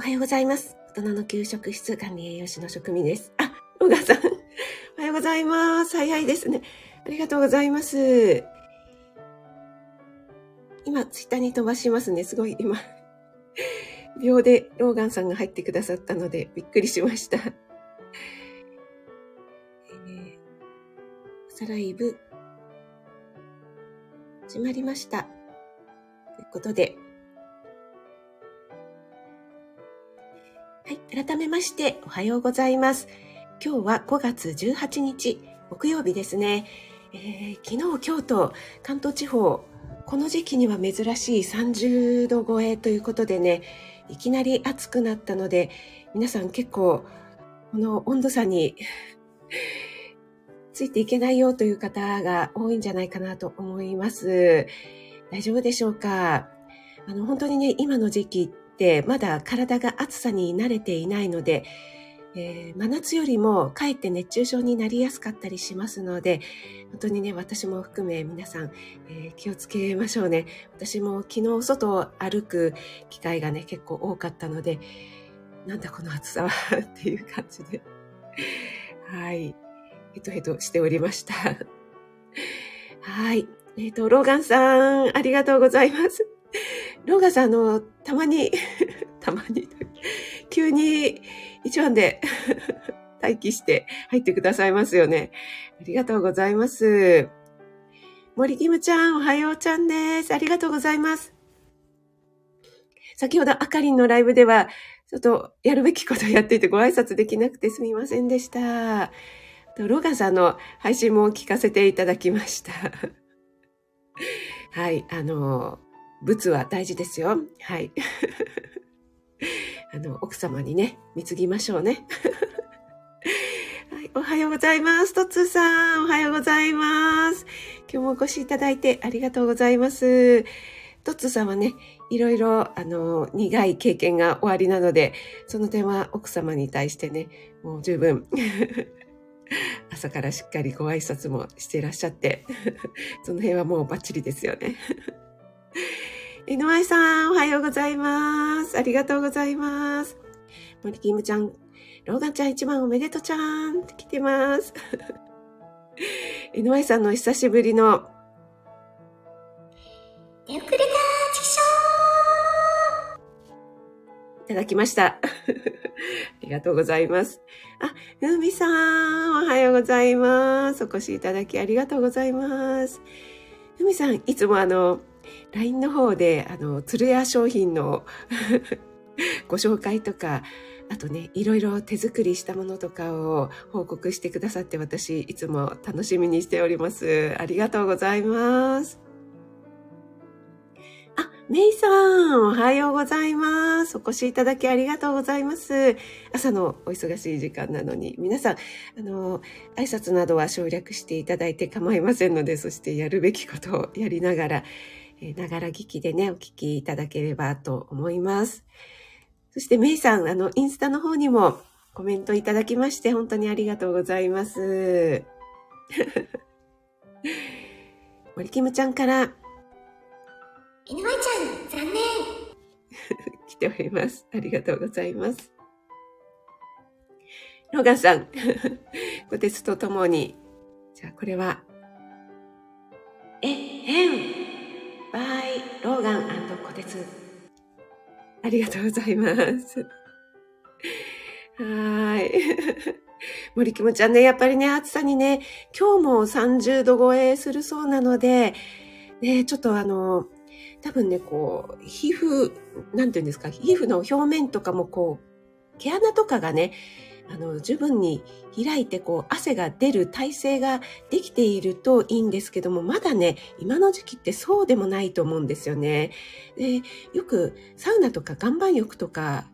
おはようございます。大人の給食室管理栄養士の職味です。あ、ロガさん。おはようございます。早いですね。ありがとうございます。今、ツイッターに飛ばしますね。すごい、今、秒でローガンさんが入ってくださったので、びっくりしました。えー、朝ライブ、始まりました。ということで、改めまして、おはようございます。今日は5月18日、木曜日ですね。えー昨日、今日と関東地方、この時期には珍しい30度超えということでね、いきなり暑くなったので、皆さん結構、この温度差に ついていけないよという方が多いんじゃないかなと思います。大丈夫でしょうか？あの、本当にね、今の時期ってまだ体が暑さに慣れていないので、えー真夏よりもかえって熱中症になりやすかったりしますので、本当にね、私も含め皆さん、えー気をつけましょうね。私も昨日外を歩く機会がね、結構多かったので、なんだこの暑さはっていう感じで、はい、ヘトヘトしておりました。はい。えっ、と、ローガンさん、ありがとうございます。ローガさん、あの、たまに、たまに、急に一番で 待機して入ってくださいますよね。ありがとうございます。森キムちゃん、おはようちゃんです。ありがとうございます。先ほどあかりんのライブでは、ちょっとやるべきことやっていてご挨拶できなくてすみませんでした。とロガさんの配信も聞かせていただきました。はい、あの、物は大事ですよ。はい。あの、奥様にね、貢ぎましょうね。はい、おはようございます。トッツーさん、おはようございます。今日もお越しいただいてありがとうございます。トッツーさんはね、いろいろ、あの、苦い経験がおありなので、その点は奥様に対してね、もう十分、朝からしっかりご挨拶もしていらっしゃって、その辺はもうバッチリですよね。NY さん、おはようございます。ありがとうございます。森キムちゃん、ローガンちゃん一番おめでとうちゃんって来てます。NY さんの久しぶりの、出遅れたチキシいただきました。ありがとうございます。あ、ふみさん、おはようございます。お越しいただきありがとうございます。ふみさん、いつもあの、LINE の方で、あの、鶴屋商品の ご紹介とか、あとね、いろいろ手作りしたものとかを報告してくださって、私、いつも楽しみにしております。ありがとうございます。あ、メイさん、おはようございます。お越しいただきありがとうございます。朝のお忙しい時間なのに、皆さん、あの、挨拶などは省略していただいて構いませんので、そしてやるべきことをやりながら、ながら聞きでね、お聞きいただければと思います。そして、メイさん、あの、インスタの方にもコメントいただきまして、本当にありがとうございます。森キムちゃんからョー !NY ちゃん、残念 来ております。ありがとうございます。ローガンさん、ご鉄とともに、じゃあこれは、え、へん、バローガンコテツ。ありがとうございます。はい。森キムちゃんね、やっぱりね、暑さにね、今日も30度超えするそうなので、ね、ちょっとあの、多分ね、こう、皮膚、なんていうんですか、皮膚の表面とかもこう、毛穴とかがね、あの、十分に開いて、こう、汗が出る体勢ができているといいんですけども、まだね、今の時期ってそうでもないと思うんですよね。で、よくサウナとか岩盤浴とか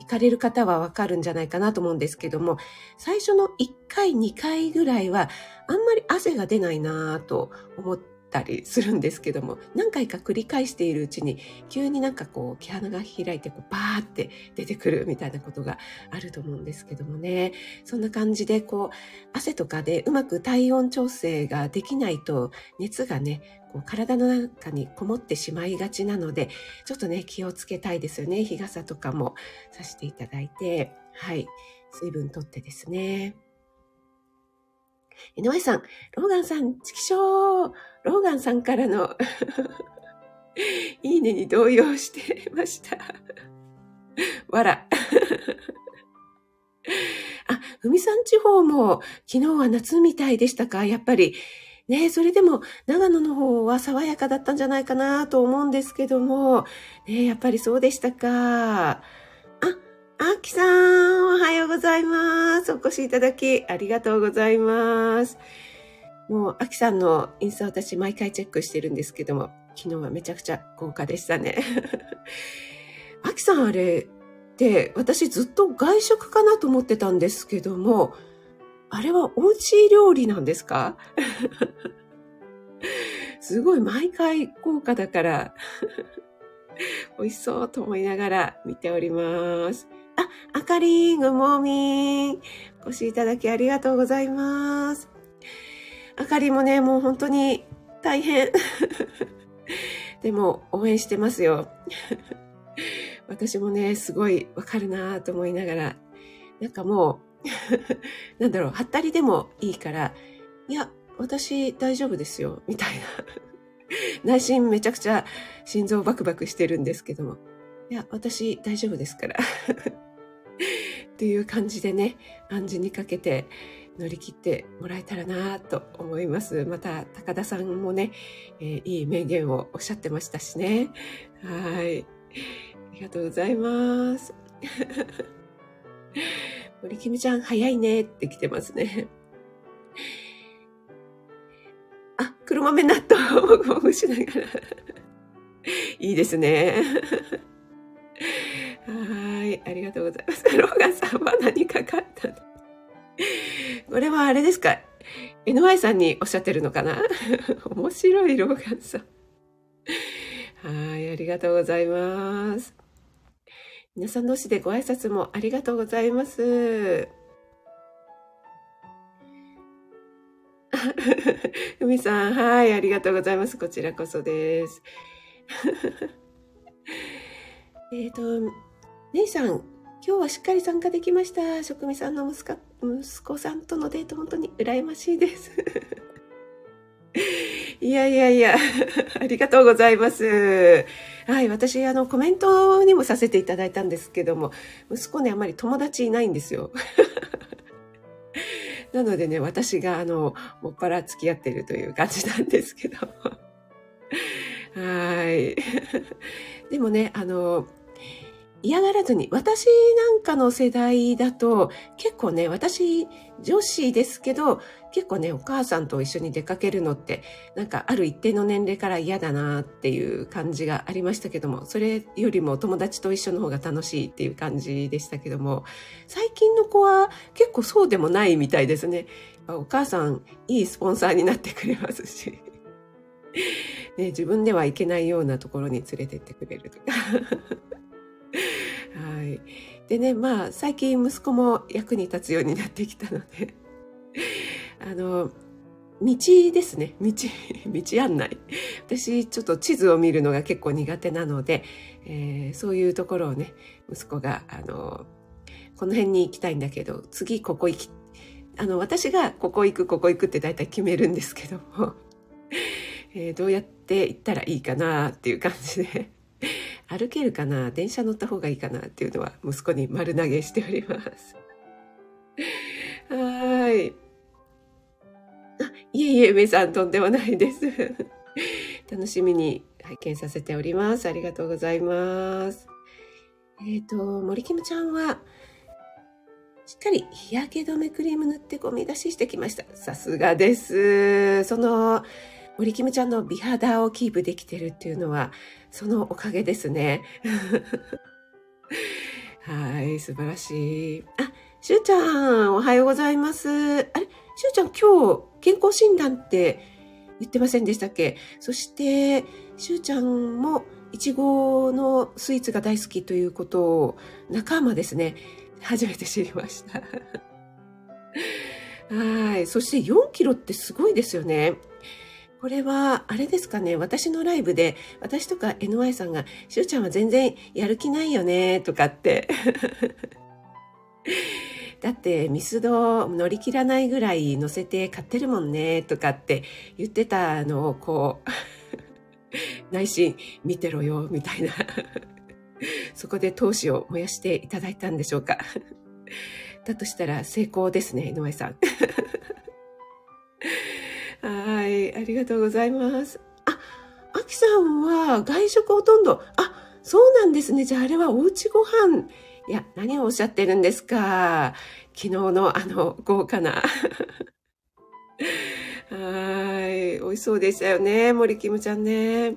行かれる方はわかるんじゃないかなと思うんですけども、最初の1回、2回ぐらいは、あんまり汗が出ないなぁと思ったりするんですけども、何回か繰り返しているうちに、急になんかこう、毛穴が開いて、こう、バーって出てくるみたいなことがあると思うんですけどもね。そんな感じで、こう、汗とかでうまく体温調整ができないと、熱がね、こう体の中にこもってしまいがちなので、ちょっとね、気をつけたいですよね。日傘とかもさしていただいて、はい。水分とってですね。井上さん、ローガンさん、チキショーローガンさんからの いいねに動揺してました。わら。あ、ふみさん地方も昨日は夏みたいでしたか？やっぱり。ねそれでも長野の方は爽やかだったんじゃないかなと思うんですけども、ねやっぱりそうでしたか。あきさん、おはようございます。お越しいただき、ありがとうございます。もう、あきさんのインスタ私毎回チェックしてるんですけども、昨日はめちゃくちゃ豪華でしたね。あきさんあれって、私ずっと外食かなと思ってたんですけども、あれはおうち料理なんですか？すごい毎回豪華だから美味しそうと思いながら見ております。あ、あかりん、ぐもみん。お越しいただきありがとうございます。あかりもね、もう本当に大変。でも、応援してますよ。私もね、すごいわかるなと思いながら、なんかもう、なんだろう、はったりでもいいから、いや、私大丈夫ですよ、みたいな。内心めちゃくちゃ心臓バクバクしてるんですけども、いや、私大丈夫ですから。っていう感じでね、暗示にかけて乗り切ってもらえたらなと思います。また、高田さんもね、えー、いい名言をおっしゃってましたしね。はい。ありがとうございます。森きみちゃん、早いねって来てますね。あ、黒豆納豆をも ぐもぐしながら。いいですね。い。ありがとうございます。ローガンさんは何かかったの？これはあれですか ?NY さんにおっしゃってるのかな？面白いローガンさん。はい。ありがとうございます。皆さん同士でご挨拶もありがとうございます。ふみさん、はい、ありがとうございます。こちらこそです。えっと、姉さん、今日はしっかり参加できました。職味さんの息子息子さんとのデート、本当に羨ましいです。いやいやいや、ありがとうございます。はい、私、あの、コメントにもさせていただいたんですけども、息子ね、あんまり友達いないんですよ。なのでね、私が、あの、もっぱら付き合ってるという感じなんですけど。はい。でもね、あの、嫌がらずに、私なんかの世代だと、結構ね、私、女子ですけど、結構ね、お母さんと一緒に出かけるのって、なんかある一定の年齢から嫌だなっていう感じがありましたけども、それよりも友達と一緒の方が楽しいっていう感じでしたけども、最近の子は結構そうでもないみたいですね。お母さん、いいスポンサーになってくれますし。ね、自分では行けないようなところに連れてってくれるとか。はい。でね、まあ、最近息子も役に立つようになってきたので、あの、道ですね。道、道案内。私、ちょっと地図を見るのが結構苦手なので、えー、そういうところをね、息子が、あの、この辺に行きたいんだけど、次ここ行き、あの、私がここ行く、ここ行くって大体決めるんですけども、えー、どうやって行ったらいいかなっていう感じで歩けるかな電車乗った方がいいかなっていうのは息子に丸投げしております。はい。あ、いえいえ、梅さんとんでもないです。楽しみに拝見させております。ありがとうございます。えっ、ー、と、森キムちゃんは、しっかり日焼け止めクリーム塗ってゴミ出ししてきました。さすがです。その、森キムちゃんの美肌をキープできてるっていうのは、そのおかげですね。はい、素晴らしい。あ、しゅうちゃん、おはようございます。あれ、しゅうちゃん今日健康診断って言ってませんでしたっけ？そして、しゅうちゃんも、いちごのスイーツが大好きということを、仲間ですね、初めて知りました。はい。そして4キロってすごいですよね。これは、あれですかね、私のライブで、私とか NY さんが、しゅうちゃんは全然やる気ないよね、とかって。だって、ミスド乗り切らないぐらい乗せて買ってるもんね、とかって言ってたのを、こう、内心見てろよ、みたいな。そこで闘志を燃やしていただいたんでしょうか。だとしたら成功ですね、井上さん。はい、ありがとうございます。あ、あきさんは外食ほとんど、あ、そうなんですね。じゃああれはおうちご飯。いや、何をおっしゃってるんですか。昨日のあの豪華な。はい、美味しそうでしたよね、森キムちゃんね。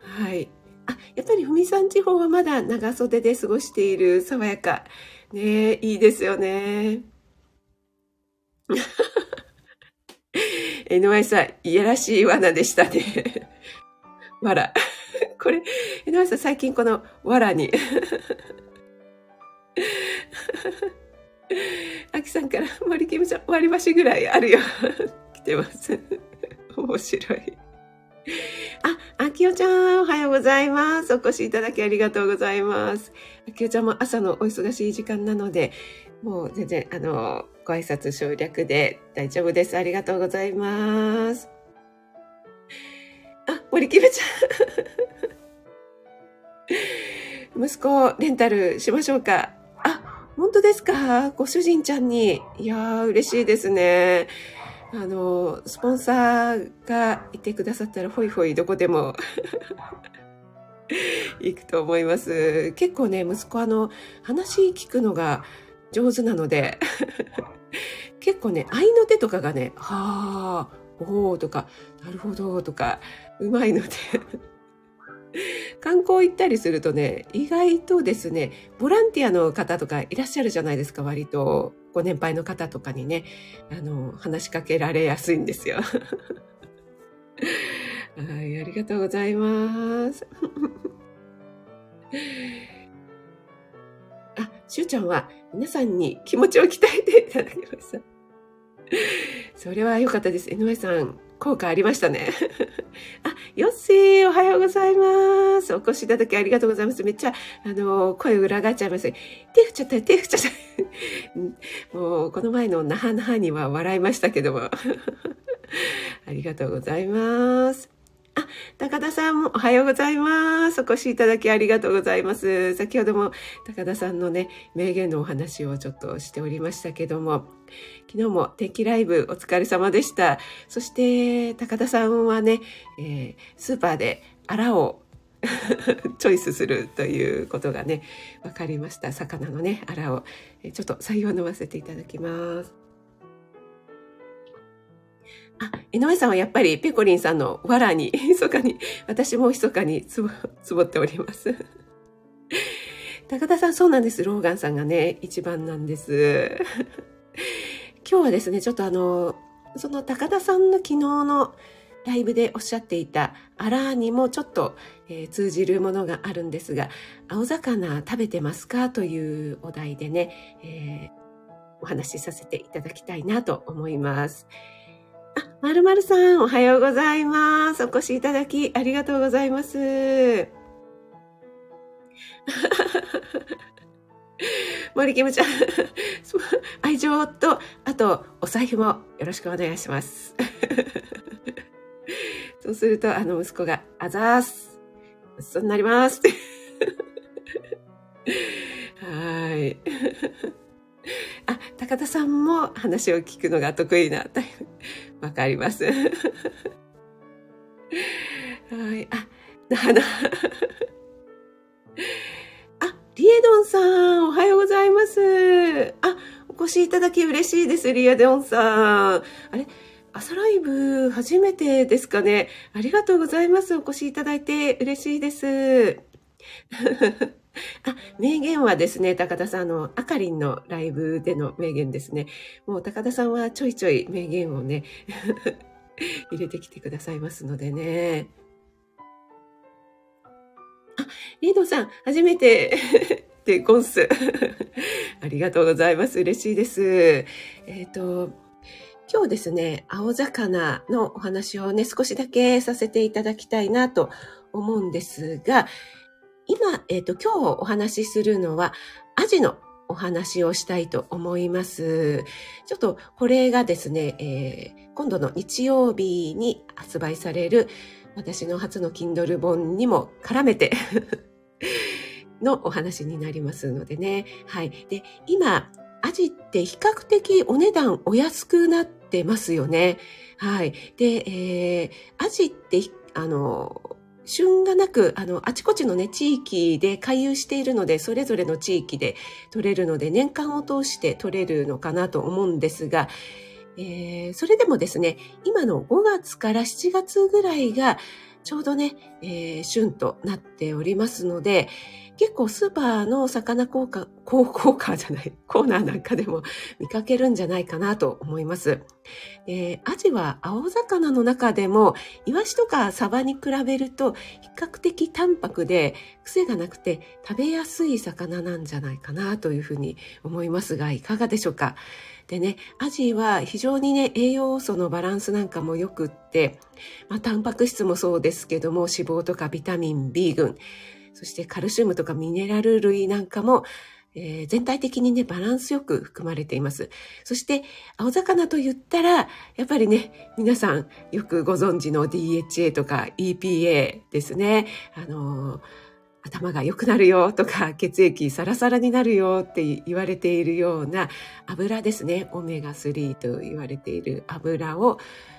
はい。あ、やっぱりふみさん地方はまだ長袖で過ごしている爽やか。ねいいですよね。NY さん、いやらしい罠でしたね。わら。これ、NY さん最近このわらに。あきさんから森キムちゃん割り箸ぐらいあるよ。来てます。面白い。あ、あきおちゃん、おはようございます。お越しいただきありがとうございます。あきおちゃんも朝のお忙しい時間なので、もう全然、あの、ご挨拶省略で大丈夫です。ありがとうございます。あ、森キムちゃん。息子、レンタルしましょうか。あ、本当ですか？ご主人ちゃんに。いやー、嬉しいですね。あの、スポンサーがいてくださったら、ほいほいどこでも 行くと思います。結構ね、息子あの、話聞くのが上手なので、結構ね、愛の手とかがね、はあ、おーとか、なるほどとか、うまいので、観光行ったりするとね、意外とですね、ボランティアの方とかいらっしゃるじゃないですか、割と。ご年配の方とかにね、あの、話しかけられやすいんですよ。はい、ありがとうございます。あ、しゅうちゃんは皆さんに気持ちを鍛えていただきました。それは良かったです。井上さん、効果ありましたね。あ、ヨッシー、おはようございます。お越しいただきありがとうございます。めっちゃ、あの、声裏返っちゃいます。手振っちゃった、手振っちゃった。もう、この前の那覇那覇には笑いましたけども。ありがとうございます。あ、高田さんもおはようございます。お越しいただきありがとうございます。先ほども高田さんのね、名言のお話をちょっとしておりましたけども、昨日も天気ライブお疲れ様でした。そして、高田さんはね、えースーパーでアラを チョイスするということがね、分かりました。魚のね、アラを。ちょっと採用飲ませていただきます。あ、井上さんはやっぱりペコリンさんの藁に、密かに、私も密かにつぼ、つぼっております。高田さんそうなんです。ローガンさんがね、一番なんです。今日はですね、ちょっとあの、その高田さんの昨日のライブでおっしゃっていたアラーにもちょっと、えー通じるものがあるんですが、青魚食べてますか？というお題でね、えーお話しさせていただきたいなと思います。まるまるさん、おはようございます。お越しいただきありがとうございます。森キムちゃん、愛情と、あと、お財布もよろしくお願いします。そうすると、あの、息子が、あざーす。ごちそうになります。はい。あ、高田さんも話を聞くのが得意なタイプ。わかります。はい。あ、あの、あ、リエドンさん、おはようございます。あ、お越しいただき嬉しいです、リエドンさん。あれ朝ライブ初めてですかね。ありがとうございます。お越しいただいて嬉しいです。あ、名言はですね、高田さん、あの、あかりんのライブでの名言ですね。もう高田さんはちょいちょい名言をね、入れてきてくださいますのでね。あ、リードさん、初めて でゴンス。ありがとうございます。嬉しいです。えっ、ー、と、今日ですね、青魚のお話をね、少しだけさせていただきたいなと思うんですが、今、えっ、ー、と、今日お話しするのは、アジのお話をしたいと思います。ちょっとこれがですね、えー、今度の日曜日に発売される私の初の Kindle 本にも絡めて のお話になりますのでね。はい。で、今、アジって比較的お値段お安くなってますよね。はい。で、えー、アジって、あの、旬がなく、あの、あちこちのね、地域で回遊しているので、それぞれの地域で取れるので、年間を通して取れるのかなと思うんですが、えー、それでもですね、今の5月から7月ぐらいが、ちょうどね、えー、旬となっておりますので、結構スーパーの魚効果、高 効果じゃない、コーナーなんかでも 見かけるんじゃないかなと思います。えー、アジは青魚の中でも、イワシとかサバに比べると比較的淡白で癖がなくて食べやすい魚なんじゃないかなというふうに思いますが、いかがでしょうか？でね、アジは非常にね、栄養素のバランスなんかも良くって、まあ、タンパク質もそうですけども、脂肪とかビタミン B 群、そしてカルシウムとかミネラル類なんかも、えー、全体的にね、バランスよく含まれています。そして、青魚と言ったら、やっぱりね、皆さんよくご存知の DHA とか EPA ですね。あのー、頭が良くなるよとか、血液サラサラになるよって言われているような油ですね。オメガ3と言われている油を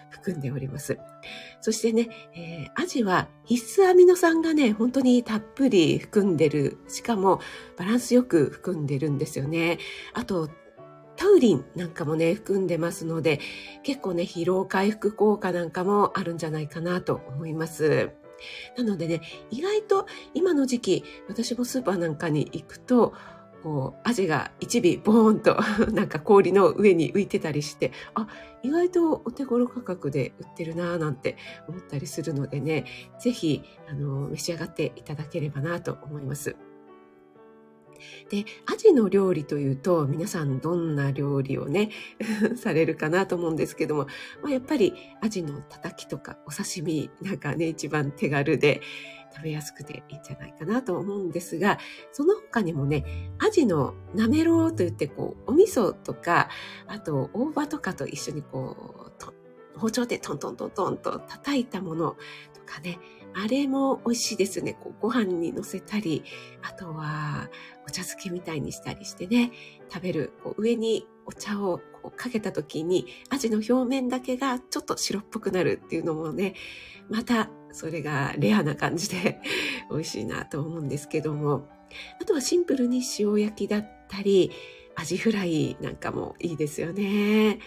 含んでおります。そしてね、えー、アジは必須アミノ酸がね、本当にたっぷり含んでる。しかもバランスよく含んでるんですよね。あと、タウリンなんかもね、含んでますので、結構ね、疲労回復効果なんかもあるんじゃないかなと思います。なのでね、意外と今の時期、私もスーパーなんかに行くと、こう、アジが一尾ボーンと なんか氷の上に浮いてたりして、あ、意外とお手頃価格で売ってるなぁなんて思ったりするのでね、ぜひ、あの、召し上がっていただければなと思います。で、アジの料理というと、皆さんどんな料理をね、されるかなと思うんですけども、まあ、やっぱりアジのたたきとかお刺身なんかね、一番手軽で、食べやすくていいんじゃないかなと思うんですが、その他にもね、アジのなめろうといって、こう、お味噌とか、あと、大葉とかと一緒にこう、包丁でトントントントンと叩いたものとかね、あれも美味しいですね。こうご飯に乗せたり、あとはお茶漬けみたいにしたりしてね、食べる。こう上にお茶をこうかけた時に、アジの表面だけがちょっと白っぽくなるっていうのもね、またそれがレアな感じで 美味しいなと思うんですけども、あとはシンプルに塩焼きだったり、アジフライなんかもいいですよね。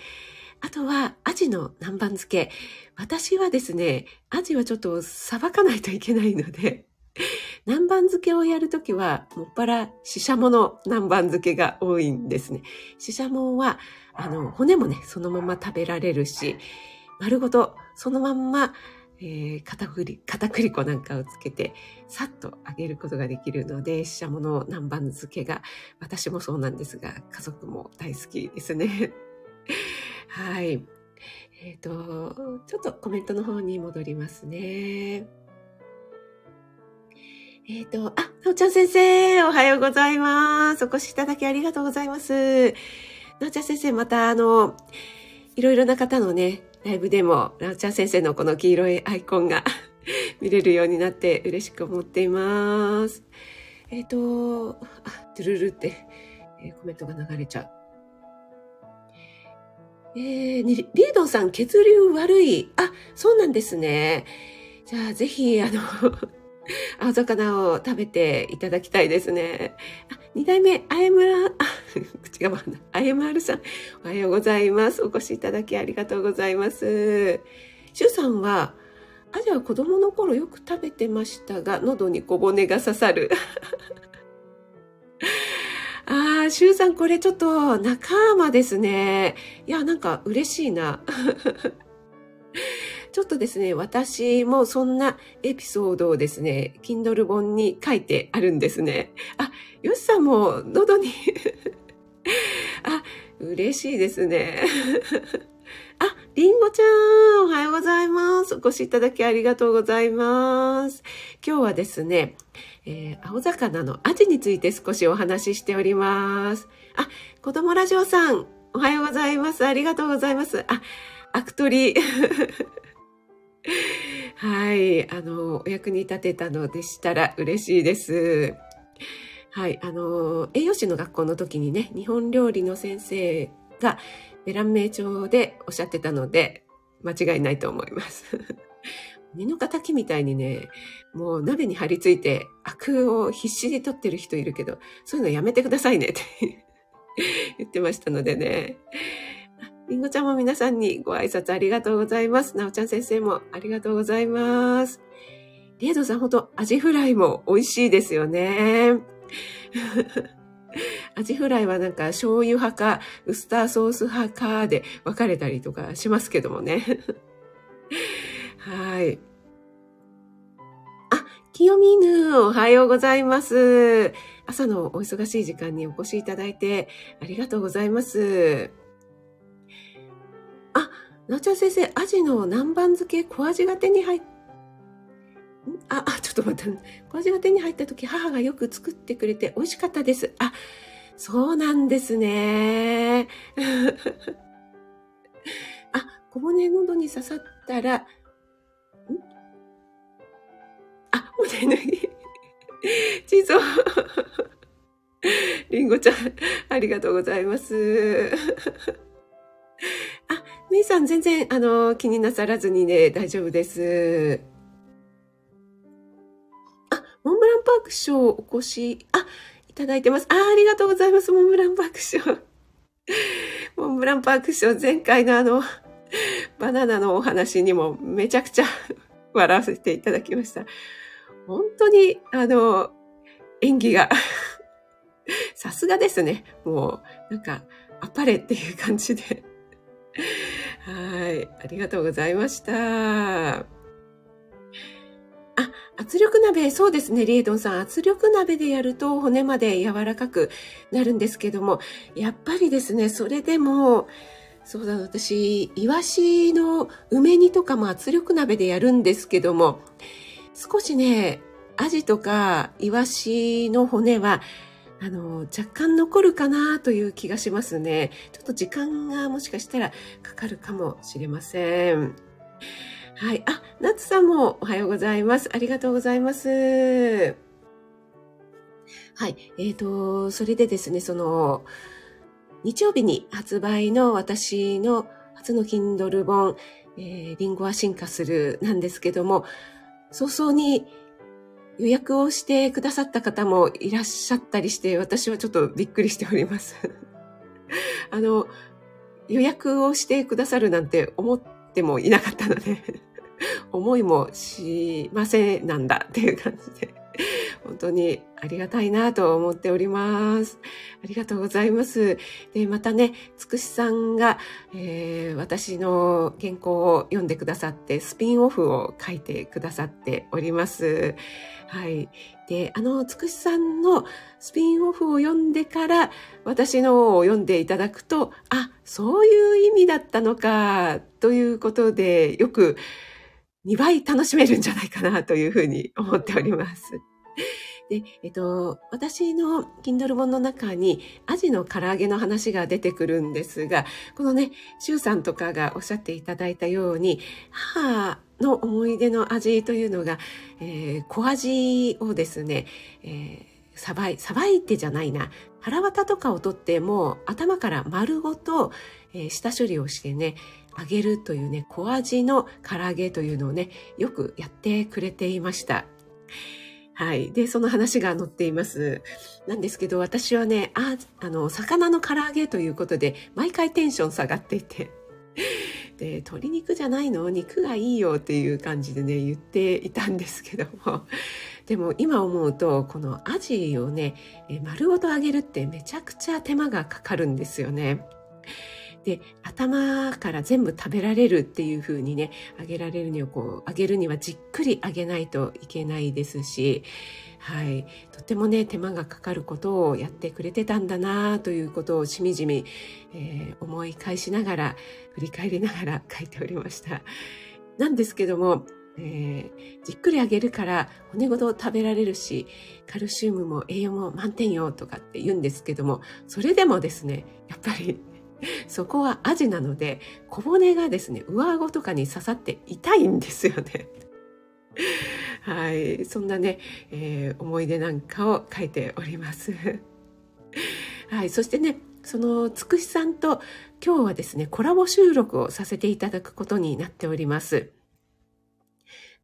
あとは、アジの南蛮漬け。私はですね、アジはちょっとさばかないといけないので、南蛮漬けをやるときは、もっぱら、シシャモの南蛮漬けが多いんですね。シシャモは、あの、骨もね、そのまま食べられるし、丸ごと、そのまんま、えー、片栗、片栗粉なんかをつけて、さっと揚げることができるので、ししゃもの南蛮漬けが、私もそうなんですが、家族も大好きですね。はい。えっ、ー、と、ちょっとコメントの方に戻りますね。えっ、ー、と、あ、なおちゃん先生、おはようございます。お越しいただきありがとうございます。なおちゃん先生、またあの、いろいろな方のね、ライブでも、ラウチャー先生のこの黄色いアイコンが 見れるようになって嬉しく思っています。えっ、ー、と、あ、トゥルルって、えー、コメントが流れちゃう。えー、リードンさん、血流悪い。あ、そうなんですね。じゃあ、ぜひ、あの 青魚を食べていただきたいですね。あ、二代目、あやむら、あ、口が回んない。あやまるさん、おはようございます。お越しいただきありがとうございます。しゅうさんは、アジは子供の頃よく食べてましたが、喉に小骨が刺さる。ああ、しゅうさん、これちょっと仲間ですね。いや、なんか嬉しいな。ちょっとですね、私もそんなエピソードをですね、Kindle 本に書いてあるんですね。あ、よしさんも喉に あ、嬉しいですね。あ、りんごちゃん、おはようございます。お越しいただきありがとうございます。今日はですね、えー、青魚のアジについて少しお話ししております。あ、子供ラジオさん、おはようございます。ありがとうございます。あ、アクトリ。はい。あの、お役に立てたのでしたら嬉しいです。はい。あの、栄養士の学校の時にね、日本料理の先生がベラン名帳でおっしゃってたので、間違いないと思います。根の敵みたいにね、もう鍋に張り付いてアクを必死で取ってる人いるけど、そういうのやめてくださいねって 言ってましたのでね。りんごちゃんも皆さんにご挨拶ありがとうございます。なおちゃん先生もありがとうございます。リエドさんほんとアジフライも美味しいですよね。アジフライはなんか醤油派かウスターソース派かで分かれたりとかしますけどもね。はい。あ、清見ぬ、おはようございます。朝のお忙しい時間にお越しいただいてありがとうございます。あ、なおちゃん先生、アジの南蛮漬け小味が手に入っあ、あ、ちょっと待って。小味が手に入った時、母がよく作ってくれて美味しかったです。あ、そうなんですね。あ、小骨喉に刺さったら、んあ、骨抜き。地蔵。りんごちゃん、ありがとうございます。あ、めいさん全然、あの、気になさらずにね、大丈夫です。あ、モンブランパークショーお越し、あ、いただいてます。あ、ありがとうございます、モンブランパークショー。モンブランパークショー、前回のあの、バナナのお話にもめちゃくちゃ笑わせていただきました。本当に、あの、演技が さすがですね。もう、なんか、あっぱれっていう感じではい。ありがとうございました。あ、圧力鍋、そうですね、リードンさん。圧力鍋でやると骨まで柔らかくなるんですけども、やっぱりですね、それでも、そうだ、私、イワシの梅煮とかも圧力鍋でやるんですけども、少しね、アジとかイワシの骨はあの、若干残るかなという気がしますね。ちょっと時間がもしかしたらかかるかもしれません。はい。あ、ナツさんもおはようございます。ありがとうございます。はい。えっ、ー、と、それでですね、その、日曜日に発売の私の初の Kindle 本、えー、リンゴは進化するなんですけども、早々に予約をしてくださった方もいらっしゃったりして、私はちょっとびっくりしております。あの、予約をしてくださるなんて思ってもいなかったので 思いもしませんなんだっていう感じで本当にありがたいなと思っております。ありがとうございます。で、またね、つくしさんが、えー、私の原稿を読んでくださって、スピンオフを書いてくださっております。はい。で、あの、つくしさんのスピンオフを読んでから、私のを読んでいただくと、あ、そういう意味だったのか、ということで、よく2倍楽しめるんじゃないかな、というふうに思っております。で、えっと、私の Kindle 本の中にアジの唐揚げの話が出てくるんですが、このね、シュウさんとかがおっしゃっていただいたように、母の思い出の味というのが、えー、小味をですね、えー、さばい、さばいてじゃないな。腹渡とかを取っても頭から丸ごと、えー、下処理をしてね、揚げるというね、小味の唐揚げというのをね、よくやってくれていました。はい。で、その話が載っています。なんですけど、私はね、あ、あの、魚の唐揚げということで、毎回テンション下がっていて。で、鶏肉じゃないの？肉がいいよっていう感じでね、言っていたんですけども。でも今思うと、このアジをね、丸ごと揚げるってめちゃくちゃ手間がかかるんですよね。で、頭から全部食べられるっていう風にね、揚げられるにはこう、揚げるにはじっくり揚げないといけないですし、はい。とてもね、手間がかかることをやってくれてたんだなということをしみじみ、えー、思い返しながら、振り返りながら 書いておりました。なんですけども、えー、じっくり揚げるから骨ごと食べられるし、カルシウムも栄養も満点よとかって言うんですけども、それでもですね、やっぱりそこはアジなので、小骨がですね、上顎とかに刺さって痛いんですよね。はい。そんなね、えー、思い出なんかを書いております。はい。そしてね、そのつくしさんと今日はですね、コラボ収録をさせていただくことになっております。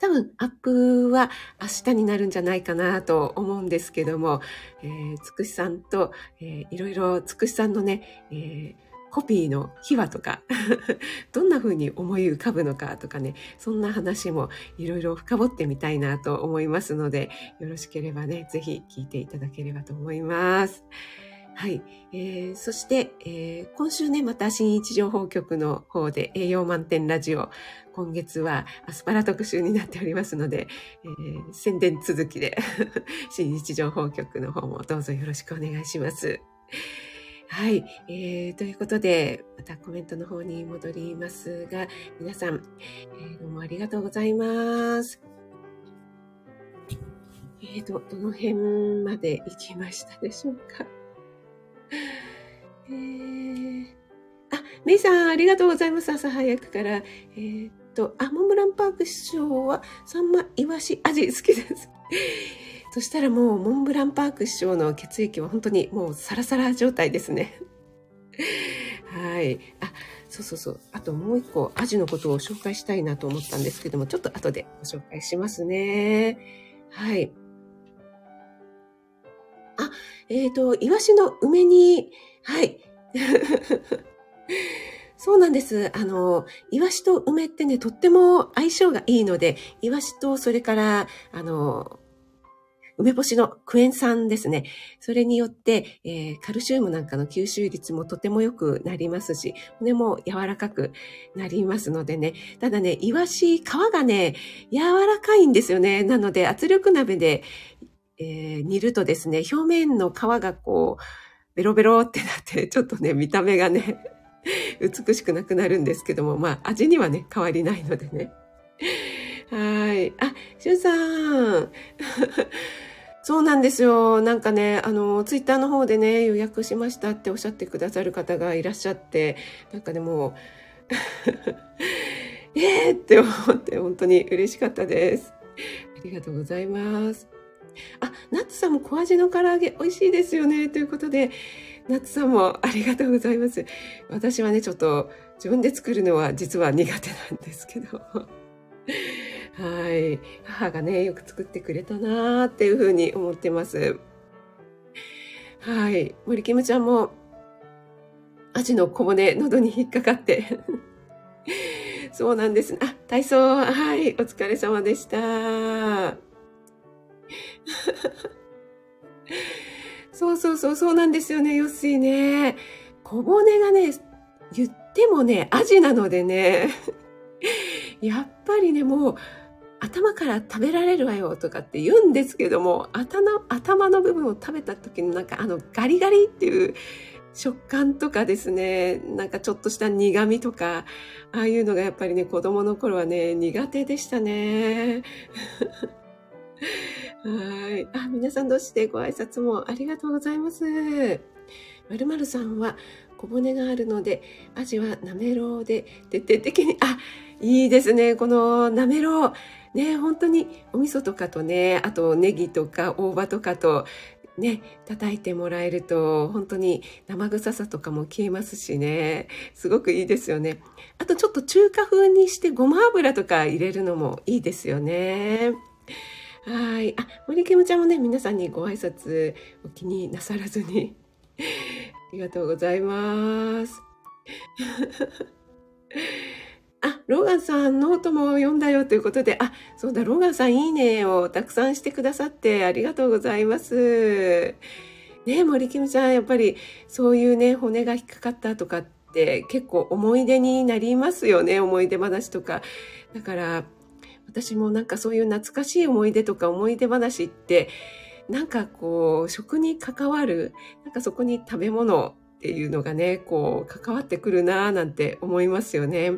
多分アップは明日になるんじゃないかなと思うんですけども、えー、つくしさんと、えー、いろいろつくしさんのね、えーコピーの秘話とか どんな風に思い浮かぶのかとかね、そんな話もいろいろ深掘ってみたいなと思いますので、よろしければね、ぜひ聞いていただければと思います。はい。えー、そして、えー、今週ね、また新一情報局の方で栄養満点ラジオ、今月はアスパラ特集になっておりますので、えー、宣伝続きで 新一情報局の方もどうぞよろしくお願いします。はい、えー。ということで、またコメントの方に戻りますが、皆さん、えー、どうもありがとうございます。えーと、どの辺まで行きましたでしょうか？えー、あ、メイさん、ありがとうございます。朝早くから。えー、っと、あ、モンブランパーク師匠は、サンマ、イワシ、アジ好きです。そしたらもうモンブランパーク師匠の血液は本当にもうサラサラ状態ですね。はい。あ、そうそうそう。あともう一個、アジのことを紹介したいなと思ったんですけども、ちょっと後でご紹介しますね。はい。あ、えっ、ー、と、イワシの梅煮、はい。そうなんです。あの、イワシと梅ってね、とっても相性がいいので、イワシとそれから、あの、梅干しのクエン酸ですね。それによって、えー、カルシウムなんかの吸収率もとても良くなりますし、骨も柔らかくなりますのでね。ただね、イワシ、皮がね、柔らかいんですよね。なので、圧力鍋で、えー、煮るとですね、表面の皮がこう、ベロベロってなって、ちょっとね、見た目がね、美しくなくなるんですけども、まあ、味にはね、変わりないのでね。はい。あ、しゅんさん。そうなんですよ。なんかね、あの、ツイッターの方でね、予約しましたっておっしゃってくださる方がいらっしゃって、なんかで、ね、もう、えーって思って、本当に嬉しかったです。ありがとうございます。あ、ナッツさんも小味の唐揚げ美味しいですよね。ということで、ナッツさんもありがとうございます。私はね、ちょっと自分で作るのは実は苦手なんですけど。はい。母がね、よく作ってくれたなーっていうふうに思ってます。はい。森キムちゃんも、アジの小骨、喉に引っかかって そうなんです。あ、体操、はい。お疲れ様でした。そうそうそう、そうなんですよね、よっしーね。小骨がね、言ってもね、アジなのでね、やっぱりね、もう、頭から食べられるわよとかって言うんですけども、頭、頭の部分を食べた時のなんかあのガリガリっていう食感とかですね、なんかちょっとした苦味とか、ああいうのがやっぱりね、子供の頃はね、苦手でしたね。はい。あ、皆さんどうしてご挨拶もありがとうございます。まるまるさんは小骨があるので、アジはなめろうで徹底的に、あ、いいですね。このなめろう。ね、本当にお味噌とかとね、あとネギとか大葉とかとね、叩いてもらえると本当に生臭さとかも消えますしね、すごくいいですよね。あとちょっと中華風にしてごま油とか入れるのもいいですよね。はい。あ、森ケムちゃんもね、皆さんにご挨拶お気になさらずに。ありがとうございます。あ、ローガンさん、ノートも読んだよということで、あ、そうだ、ローガンさん、いいねをたくさんしてくださってありがとうございます。ね森キムちゃん、やっぱりそういうね、骨が引っかかったとかって結構思い出になりますよね、思い出話とか。だから、私もなんかそういう懐かしい思い出とか思い出話って、なんかこう、食に関わる、なんかそこに食べ物っていうのがね、こう、関わってくるなぁなんて思いますよね。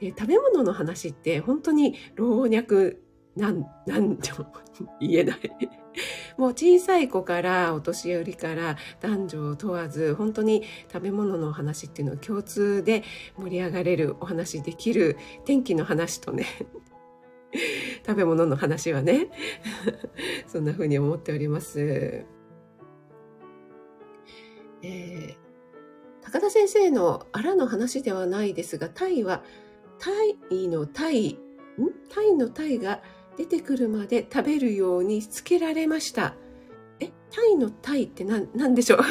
で食べ物の話って本当に老若なん、なんとも言えない もう小さい子からお年寄りから男女を問わず本当に食べ物の話っていうのは共通で盛り上がれるお話できる天気の話とね 食べ物の話はね そんな風に思っております。えー、高田先生のあらの話ではないですが、タイは、タイのタイ、ん？タイのタイが出てくるまで食べるようにつけられました。え、タイのタイって何、何でしょう？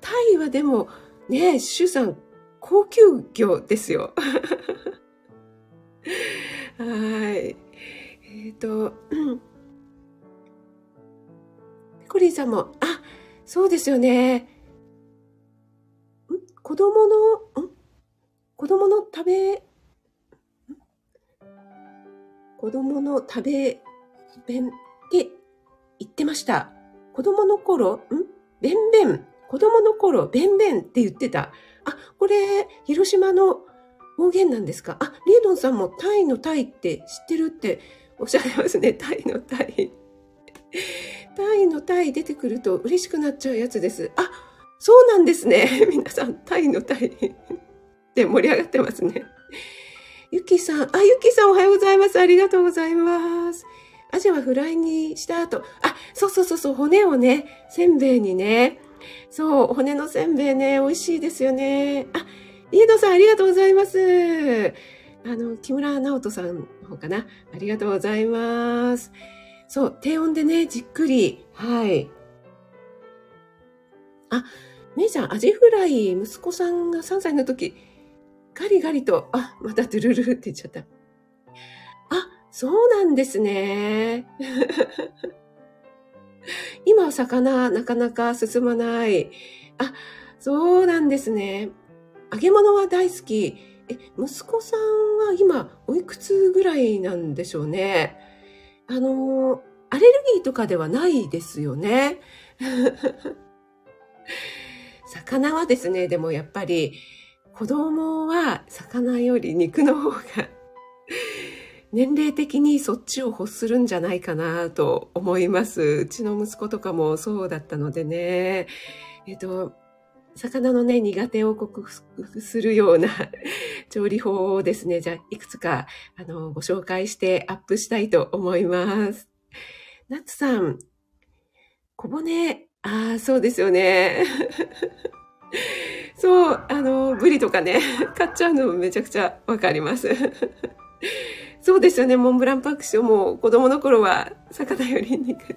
タイはでも、ねえ、シュさん、高級魚ですよ。はい。えっ、ー、と、ペコリンさんも、あ、そうですよね。ん？子供の、ん？子供の食べ、子供の食べ弁って言ってました。子供の頃、ん？べんべん。子供の頃、べんべんって言ってた。あ、これ、広島の方言なんですか？あ、リードンさんもタイのタイって知ってるっておっしゃいますね。タイのタイ。タイのタイ出てくると嬉しくなっちゃうやつです。あ、そうなんですね。皆さん、タイのタイ で盛り上がってますね。ゆきさん、あ、ゆきさんおはようございます。ありがとうございます。アジはフライにした後、あ、そうそうそうそう、骨をね、せんべいにね。そう、骨のせんべいね、美味しいですよね。あ、リードさんありがとうございます。あの、木村直人さんの方かな。ありがとうございます。そう、低温でね、じっくり。はい。あ、姉ちゃん、アジフライ、息子さんが3歳の時、ガリガリと、あ、またドゥルルルって言っちゃった。あ、そうなんですね。今は魚、なかなか進まない。あ、そうなんですね。揚げ物は大好き。え、息子さんは今、おいくつぐらいなんでしょうね。あの、アレルギーとかではないですよね。魚はですね、でもやっぱり子供は魚より肉の方が年齢的にそっちを欲するんじゃないかなと思います。うちの息子とかもそうだったのでね。えっと、魚のね、苦手を克服するような 調理法をですね、じゃあ、いくつか、あの、ご紹介してアップしたいと思います。ナツさん、小骨、ああ、そうですよね。そう、あの、ブリとかね、買っちゃうのめちゃくちゃわかります。そうですよね、モンブランパクションも子供の頃は魚より肉。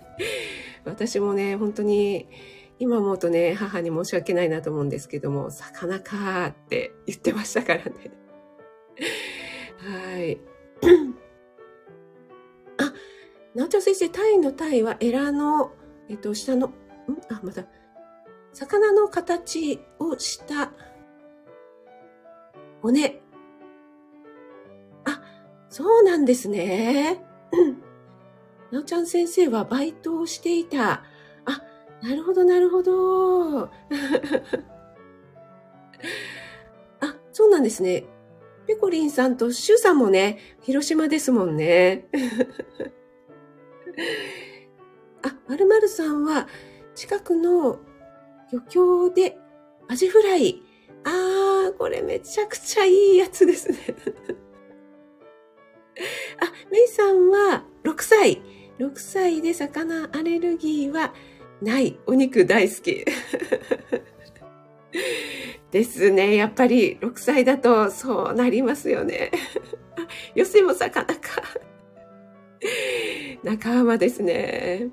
私もね、本当に、今思うとね、母に申し訳ないなと思うんですけども、魚かーって言ってましたからね。はい。あ、なおちゃん先生、タイのタイはエラの、えっと、下の、ん？あ、また、魚の形をした骨。あ、そうなんですね。なおちゃん先生はバイトをしていた。なるほど、なるほど。あ、そうなんですね。ペコリンさんとシュさんもね、広島ですもんね。あ、まるまるさんは、近くの漁協でアジフライ。あー、これめちゃくちゃいいやつですね。あ、メイさんは6歳。6歳で魚アレルギーはない。お肉大好き。ですね。やっぱり6歳だとそうなりますよね。よせも魚か。仲間ですね。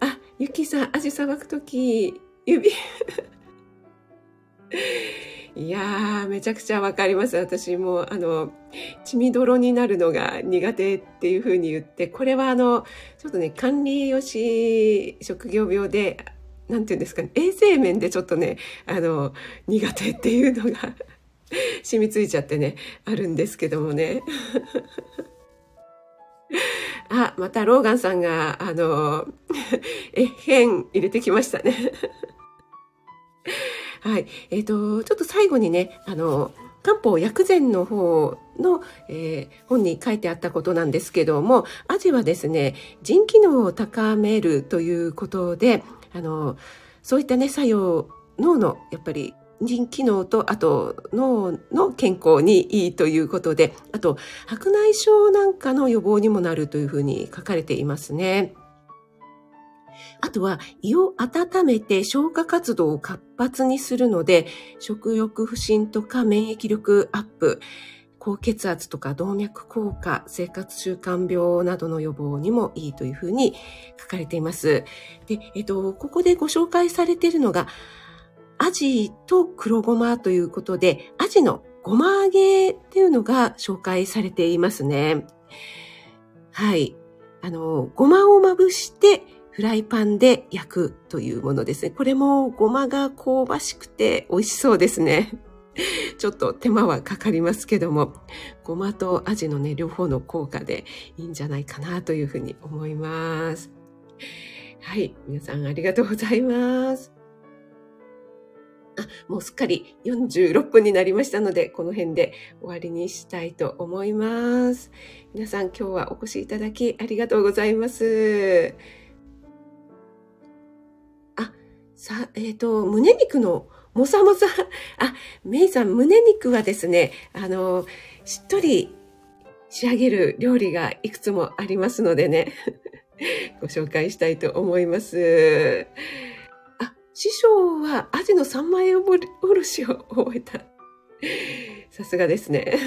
あ、ゆきさん、アジさばくとき、指。いやー、めちゃくちゃわかります。私も、あの、血みどろになるのが苦手っていうふうに言って、これはあの、ちょっとね、管理よし職業病で、なんていうんですかね、衛生面でちょっとね、あの、苦手っていうのが 染みついちゃってね、あるんですけどもね。あ、またローガンさんが、あの、え、変入れてきましたね。はい。えっ、ー、と、ちょっと最後にね、あの、漢方薬膳の方の、えー、本に書いてあったことなんですけども、アジはですね、腎機能を高めるということで、あの、そういったね、作用、脳の、やっぱり、腎機能と、あと脳の健康にいいということで、あと白内障なんかの予防にもなるというふうに書かれていますね。あとは胃を温めて消化活動を活発にするので、食欲不振とか免疫力アップ、高血圧とか動脈硬化、生活習慣病などの予防にもいいというふうに書かれています。で、えっと、ここでご紹介されているのが、アジと黒ごまということで、アジのごま揚げっていうのが紹介されていますね。はい。あの、ごまをまぶしてフライパンで焼くというものですね。これもごまが香ばしくて美味しそうですね。ちょっと手間はかかりますけども、ごまとアジのね、両方の効果でいいんじゃないかなというふうに思います。はい。皆さんありがとうございます。あ、もうすっかり46分になりましたので、この辺で終わりにしたいと思います。皆さん今日はお越しいただきありがとうございます。さ、えっ、ー、と、胸肉のもさもさ、あ、メイさん、胸肉はですね、あの、しっとり仕上げる料理がいくつもありますのでね、ご紹介したいと思います。あ師匠はアジの三枚おろしを覚えた。さすがですね。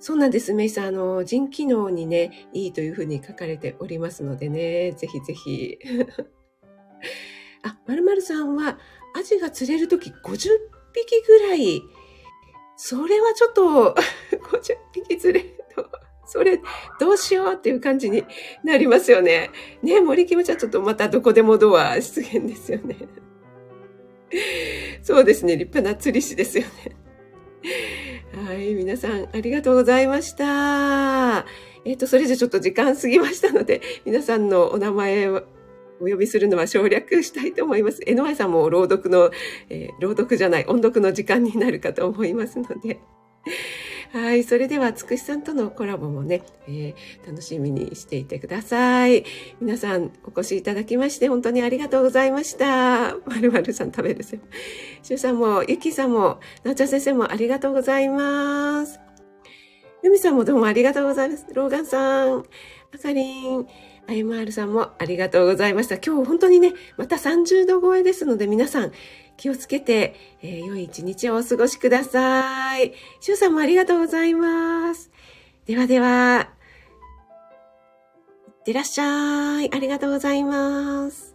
そうなんです。メイさん、あの、腎機能にね、いいというふうに書かれておりますのでね、ぜひぜひ。あ、まるまるさんは、アジが釣れるとき50匹ぐらい、それはちょっと、50匹釣れると、それ、どうしようっていう感じになりますよね。ね、森キムちゃんちょっとまたどこでもドア出現ですよね。そうですね、立派な釣り師ですよね。はい、皆さんありがとうございました。えっ、と、それじゃちょっと時間過ぎましたので、皆さんのお名前をお呼びするのは省略したいと思います。江ノ井さんも朗読の、えー、朗読じゃない、音読の時間になるかと思いますので。はい。それでは、つくしさんとのコラボもね、えー、楽しみにしていてください。皆さん、お越しいただきまして、本当にありがとうございました。まるまるさん食べるせ。しゅうさんも、ゆきさんも、なおちゃん先生もありがとうございます。ゆみさんもどうもありがとうございます。ローガンさん、あかりん、IMR さんもありがとうございました。今日本当にね、また30度超えですので、皆さん、気をつけて、えー、良い一日をお過ごしください。しゅうさんもありがとうございます。ではでは、いってらっしゃい。ありがとうございます。